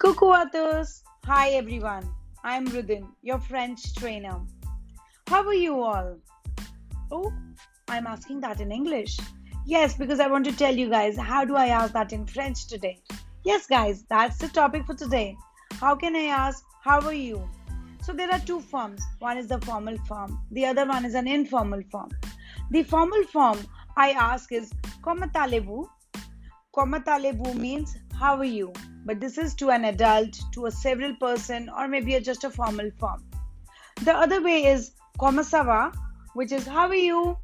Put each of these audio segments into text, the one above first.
Tous. Hi everyone. I'm Rudin, your French trainer. How are you all? Oh, I'm asking that in English. Yes, because I want to tell you guys how do I ask that in French today? Yes, guys, that's the topic for today. How can I ask how are you? So there are two forms. One is the formal form, the other one is an informal form. The formal form I ask is Comment allez-vous? Comment allez-vous means how are you? But this is to an adult, to a several person, or maybe just a formal form. The other way is ça? Which is how are you?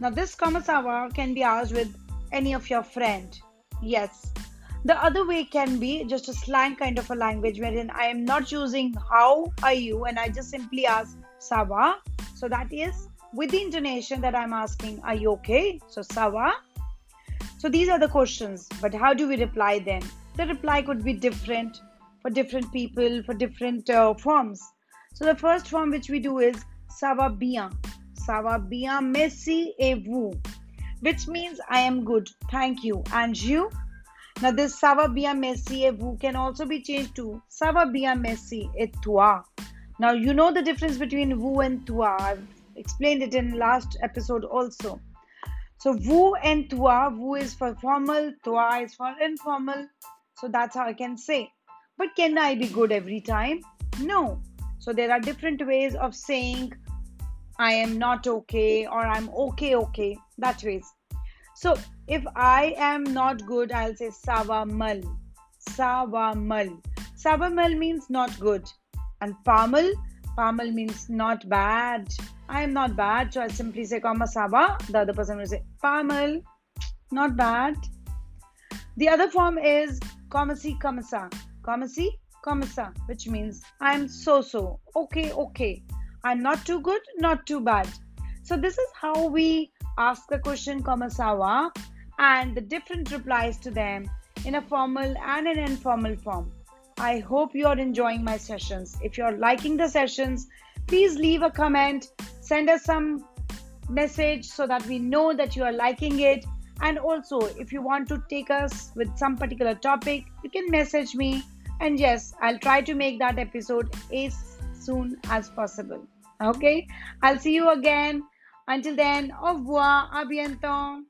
Now this ça can be asked with any of your friend. Yes. The other way can be just a slang kind of a language wherein I am not using how are you and I just simply ask ça va. So that is with the intonation that I'm asking, are you okay? So ça va? So these are the questions, but how do we reply them? The reply could be different for different people, for different uh, forms. So the first form which we do is ça va bien. Ça va bien, merci et vous, which means I am good, thank you, and you. Now this ça va bien, merci et vous can also be changed to ça va bien, merci et toi. Now you know the difference between vous and toi. I've explained it in last episode also. So vous and toi, vous is for formal, toi is for informal. So that's how I can say. But can I be good every time? No. So there are different ways of saying I am not okay or I'm okay, okay. That ways. So if I am not good, I'll say ça va mal. Ça va mal. Sava means not good. And pas mal, pamal means not bad. I am not bad, so I simply say Kama Saba. The other person will say Pas mal, not bad. The other form is Comme ci comme ça. Kamasi Kamasa, which means I'm so so. Okay, okay. I'm not too good, not too bad. So this is how we ask the question Kamasawa and the different replies to them in a formal and an informal form. I hope you are enjoying my sessions. If you're liking the sessions, please leave a comment send us some message so that we know that you are liking it and also if you want to take us with some particular topic you can message me. And yes i'll try to make that episode as soon as possible. Okay? I'll see you again. Until then au revoir. À bientôt